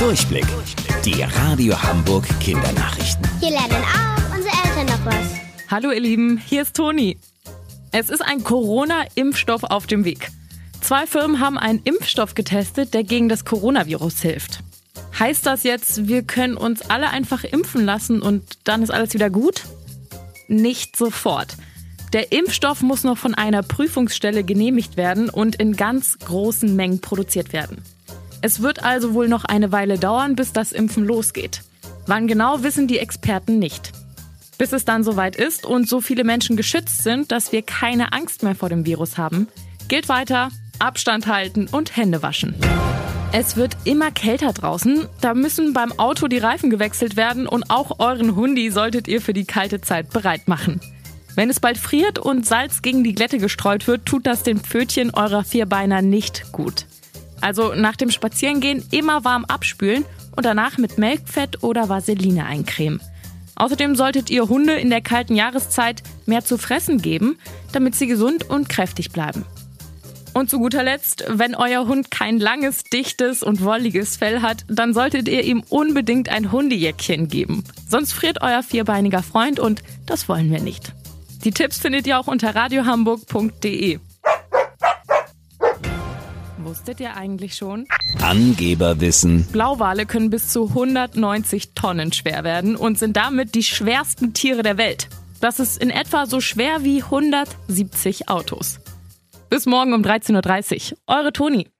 Durchblick. Die Radio Hamburg Kindernachrichten. Hier lernen auch unsere Eltern noch was. Hallo ihr Lieben, hier ist Toni. Es ist ein Corona-Impfstoff auf dem Weg. Zwei Firmen haben einen Impfstoff getestet, der gegen das Coronavirus hilft. Heißt das jetzt, wir können uns alle einfach impfen lassen und dann ist alles wieder gut? Nicht sofort. Der Impfstoff muss noch von einer Prüfungsstelle genehmigt werden und in ganz großen Mengen produziert werden. Es wird also wohl noch eine Weile dauern, bis das Impfen losgeht. Wann genau wissen die Experten nicht. Bis es dann soweit ist und so viele Menschen geschützt sind, dass wir keine Angst mehr vor dem Virus haben, gilt weiter Abstand halten und Hände waschen. Es wird immer kälter draußen, da müssen beim Auto die Reifen gewechselt werden und auch euren Hundi solltet ihr für die kalte Zeit bereit machen. Wenn es bald friert und Salz gegen die Glätte gestreut wird, tut das den Pfötchen eurer Vierbeiner nicht gut. Also nach dem Spazierengehen immer warm abspülen und danach mit Melkfett oder Vaseline eincremen. Außerdem solltet ihr Hunde in der kalten Jahreszeit mehr zu fressen geben, damit sie gesund und kräftig bleiben. Und zu guter Letzt, wenn euer Hund kein langes, dichtes und wolliges Fell hat, dann solltet ihr ihm unbedingt ein Hundejäckchen geben. Sonst friert euer vierbeiniger Freund und das wollen wir nicht. Die Tipps findet ihr auch unter radiohamburg.de. Wusstet ihr eigentlich schon? Angeberwissen. Blauwale können bis zu 190 Tonnen schwer werden und sind damit die schwersten Tiere der Welt. Das ist in etwa so schwer wie 170 Autos. Bis morgen um 13.30 Uhr. Eure Toni.